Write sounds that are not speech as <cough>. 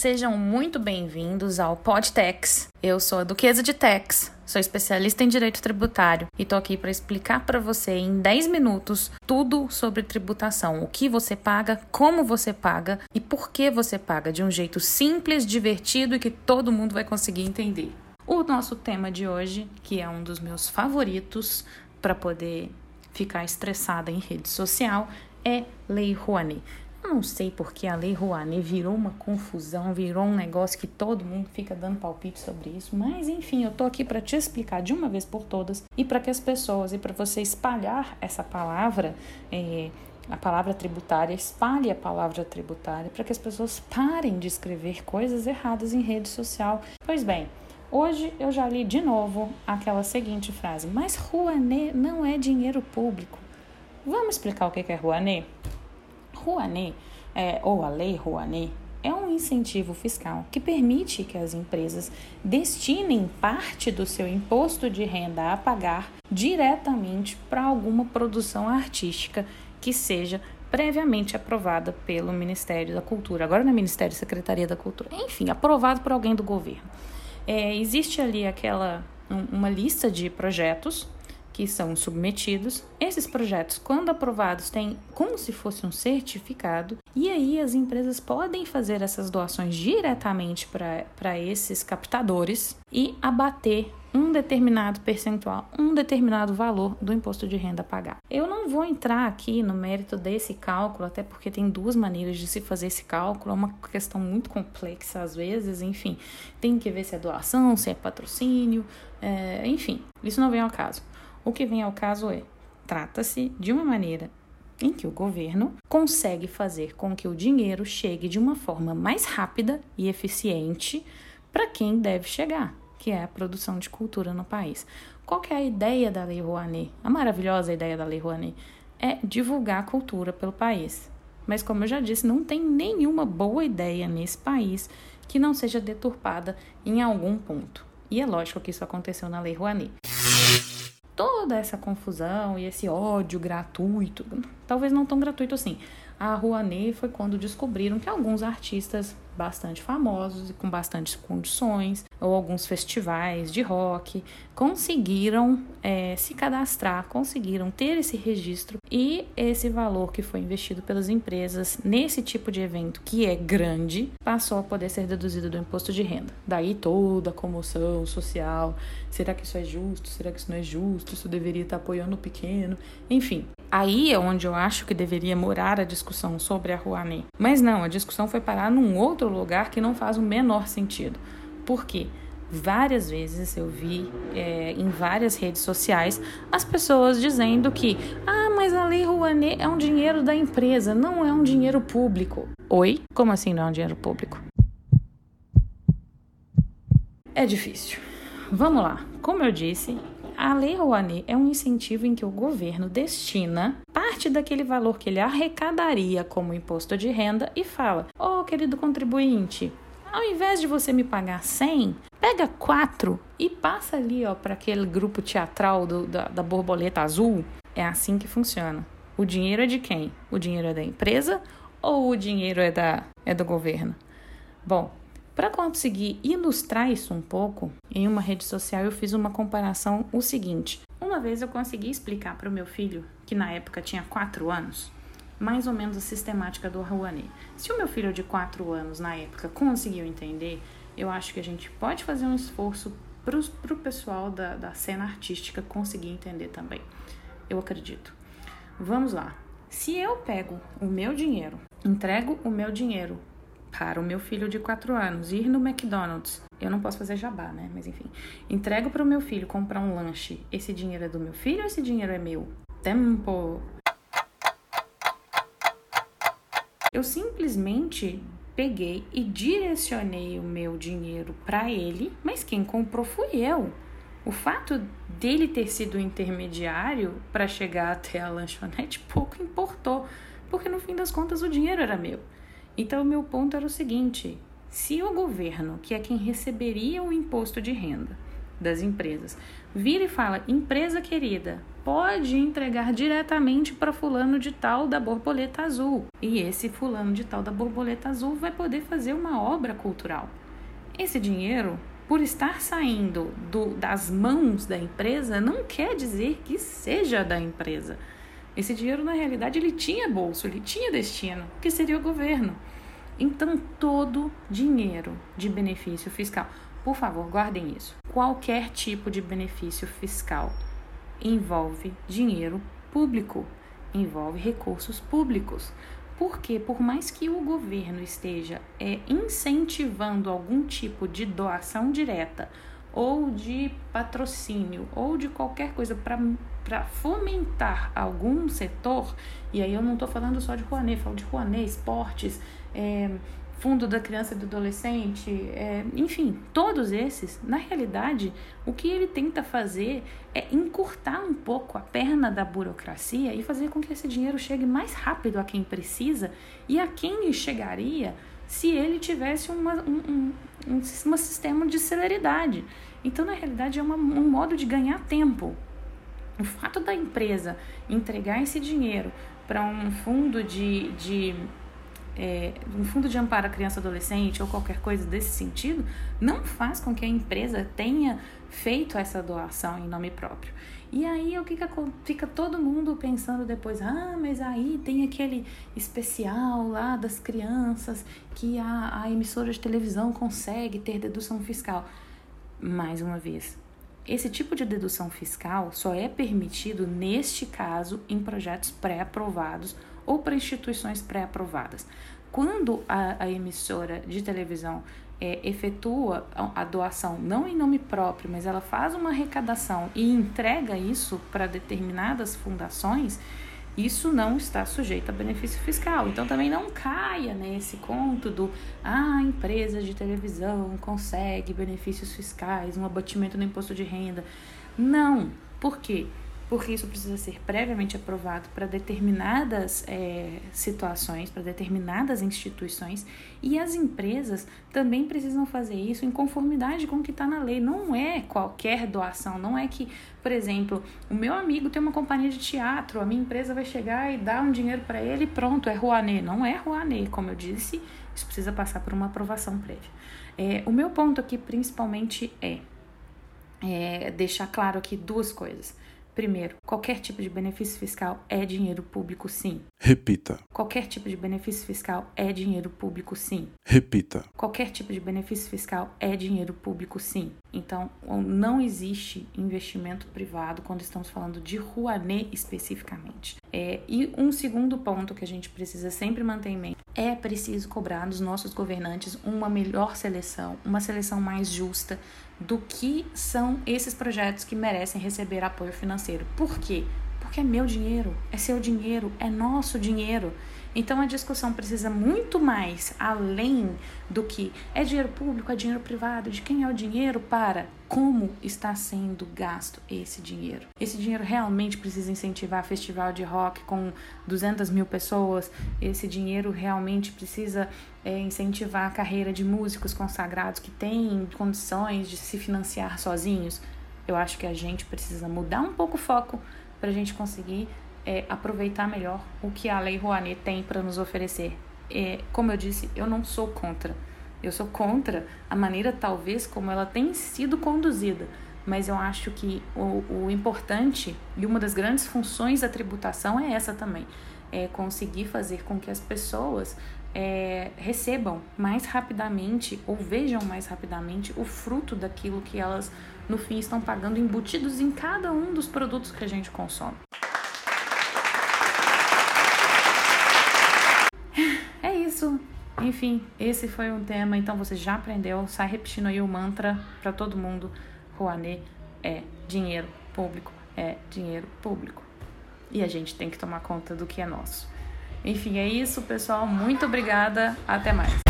Sejam muito bem-vindos ao Podtex. Eu sou a Duquesa de Tex, sou especialista em direito tributário e tô aqui para explicar para você em 10 minutos tudo sobre tributação, o que você paga, como você paga e por que você paga de um jeito simples, divertido e que todo mundo vai conseguir entender. O nosso tema de hoje, que é um dos meus favoritos para poder ficar estressada em rede social, é Lei Rouanet. Não sei porque a Lei Rouanet virou uma confusão, virou um negócio que todo mundo fica dando palpite sobre isso, mas enfim, eu tô aqui para te explicar de uma vez por todas e para que as pessoas e para você espalhar essa palavra, é, a palavra tributária, espalhe a palavra tributária para que as pessoas parem de escrever coisas erradas em rede social. Pois bem, Hoje eu já li de novo aquela seguinte frase: Mas Rouanet não é dinheiro público. Vamos explicar o que é Rouanet? Rouanet, é, ou a Lei Rouanet, é um incentivo fiscal que permite que as empresas destinem parte do seu imposto de renda a pagar diretamente para alguma produção artística que seja previamente aprovada pelo Ministério da Cultura. Agora não é Ministério, Secretaria da Cultura. Enfim, aprovado por alguém do governo. É, existe ali aquela uma lista de projetos que são submetidos. Esses projetos, quando aprovados, têm como se fosse um certificado, e aí as empresas podem fazer essas doações diretamente para esses captadores e abater um determinado percentual, um determinado valor do imposto de renda a pagar. Eu não vou entrar aqui no mérito desse cálculo, até porque tem duas maneiras de se fazer esse cálculo, é uma questão muito complexa às vezes, enfim, tem que ver se é doação, se é patrocínio, é, enfim, isso não vem ao caso. O que vem ao caso é: trata-se de uma maneira em que o governo consegue fazer com que o dinheiro chegue de uma forma mais rápida e eficiente para quem deve chegar, que é a produção de cultura no país. Qual é a ideia da Lei Rouanet? A maravilhosa ideia da Lei Rouanet é divulgar a cultura pelo país. Mas como eu já disse, não tem nenhuma boa ideia nesse país que não seja deturpada em algum ponto. E é lógico que isso aconteceu na Lei Rouanet toda essa confusão e esse ódio gratuito, talvez não tão gratuito assim. A Rouanet foi quando descobriram que alguns artistas bastante famosos e com bastantes condições, ou alguns festivais de rock, conseguiram é, se cadastrar, conseguiram ter esse registro e esse valor que foi investido pelas empresas nesse tipo de evento, que é grande, passou a poder ser deduzido do imposto de renda. Daí toda a comoção social: será que isso é justo? Será que isso não é justo? Isso deveria estar apoiando o pequeno? Enfim, Aí é onde eu acho que deveria morar a discussão sobre a Rouanet. Mas não, a discussão foi parar num outro lugar que não faz o menor sentido. Por quê? Várias vezes eu vi é, em várias redes sociais as pessoas dizendo que, ah, mas a Lei Rouanet é um dinheiro da empresa, não é um dinheiro público. Oi? Como assim não é um dinheiro público? É difícil. Vamos lá. Como eu disse, a Lei Rouanet é um incentivo em que o governo destina parte daquele valor que ele arrecadaria como imposto de renda e fala: Ô oh, querido contribuinte, ao invés de você me pagar 100, pega 4 e passa ali para aquele grupo teatral do, da, da borboleta azul. É assim que funciona. O dinheiro é de quem? O dinheiro é da empresa ou o dinheiro é, da, é do governo? Bom, para conseguir ilustrar isso um pouco, em uma rede social eu fiz uma comparação o seguinte. Uma vez eu consegui explicar para o meu filho, que na época tinha 4 anos, mais ou menos a sistemática do Rouanet. Se o meu filho de 4 anos na época conseguiu entender, eu acho que a gente pode fazer um esforço para o pessoal da, da cena artística conseguir entender também. Eu acredito. Vamos lá. Se eu pego o meu dinheiro, entrego o meu dinheiro para o meu filho de 4 anos ir no McDonald's, eu não posso fazer jabá, né? Mas enfim, entrego para o meu filho comprar um lanche. Esse dinheiro é do meu filho ou esse dinheiro é meu? Tempo. Eu simplesmente peguei e direcionei o meu dinheiro para ele, mas quem comprou fui eu. O fato dele ter sido intermediário para chegar até a lanchonete pouco importou, porque no fim das contas o dinheiro era meu. Então, o meu ponto era o seguinte: se o governo, que é quem receberia o imposto de renda, das empresas. Vira e fala: empresa querida, pode entregar diretamente para fulano de tal da borboleta azul. E esse fulano de tal da borboleta azul vai poder fazer uma obra cultural. Esse dinheiro, por estar saindo do, das mãos da empresa, não quer dizer que seja da empresa. Esse dinheiro, na realidade, ele tinha bolso, ele tinha destino, que seria o governo. Então, todo dinheiro de benefício fiscal, por favor, guardem isso. Qualquer tipo de benefício fiscal envolve dinheiro público, envolve recursos públicos. Porque, por mais que o governo esteja é, incentivando algum tipo de doação direta ou de patrocínio ou de qualquer coisa para fomentar algum setor, e aí eu não estou falando só de Rouanet, falo de Rouanet, esportes, é, fundo da criança e do adolescente, é, enfim, todos esses, na realidade, o que ele tenta fazer é encurtar um pouco a perna da burocracia e fazer com que esse dinheiro chegue mais rápido a quem precisa e a quem chegaria se ele tivesse uma, um, um, um, um sistema de celeridade. Então, na realidade, é uma, um modo de ganhar tempo. O fato da empresa entregar esse dinheiro para um fundo de, de é, um fundo de amparo à criança e adolescente ou qualquer coisa desse sentido, não faz com que a empresa tenha feito essa doação em nome próprio. E aí o que, que fica todo mundo pensando depois, ah, mas aí tem aquele especial lá das crianças que a, a emissora de televisão consegue ter dedução fiscal. Mais uma vez, esse tipo de dedução fiscal só é permitido neste caso em projetos pré-aprovados ou para instituições pré-aprovadas. Quando a, a, emissora de televisão é, efetua a doação não em nome próprio, mas ela faz uma arrecadação e entrega isso para determinadas fundações, isso não está sujeito a benefício fiscal. Então também não caia nesse conto do ah, empresa de televisão consegue benefícios fiscais, um abatimento no imposto de renda. Não. Por quê? Porque isso precisa ser previamente aprovado para determinadas é, situações, para determinadas instituições, e as empresas também precisam fazer isso em conformidade com o que está na lei. Não é qualquer doação, não é que, por exemplo, o meu amigo tem uma companhia de teatro, a minha empresa vai chegar e dar um dinheiro para ele e pronto, é Rouanet. Não é Rouanet, como eu disse, isso precisa passar por uma aprovação prévia. É, o meu ponto aqui principalmente é, é deixar claro aqui duas coisas. Primeiro, qualquer tipo de benefício fiscal é dinheiro público, sim. Repita. Qualquer tipo de benefício fiscal é dinheiro público, sim. Repita. Qualquer tipo de benefício fiscal é dinheiro público, sim. Então, não existe investimento privado quando estamos falando de Rouanet especificamente. É, e um segundo ponto que a gente precisa sempre manter em mente é preciso cobrar dos nossos governantes uma melhor seleção, uma seleção mais justa do que são esses projetos que merecem receber apoio financeiro. Por quê? Porque é meu dinheiro, é seu dinheiro, é nosso dinheiro. Então a discussão precisa muito mais além do que é dinheiro público, é dinheiro privado, de quem é o dinheiro para como está sendo gasto esse dinheiro. Esse dinheiro realmente precisa incentivar festival de rock com 200 mil pessoas, esse dinheiro realmente precisa é, incentivar a carreira de músicos consagrados que têm condições de se financiar sozinhos. Eu acho que a gente precisa mudar um pouco o foco para a gente conseguir é, aproveitar melhor o que a Lei Rouanet tem para nos oferecer. É, como eu disse, eu não sou contra. Eu sou contra a maneira, talvez, como ela tem sido conduzida. Mas eu acho que o, o importante e uma das grandes funções da tributação é essa também: é conseguir fazer com que as pessoas é, recebam mais rapidamente ou vejam mais rapidamente o fruto daquilo que elas, no fim, estão pagando embutidos em cada um dos produtos que a gente consome. <laughs> isso. Enfim, esse foi um tema. Então você já aprendeu. Sai repetindo aí o mantra para todo mundo. Rouanet é dinheiro público, é dinheiro público. E a gente tem que tomar conta do que é nosso. Enfim, é isso, pessoal. Muito obrigada. Até mais.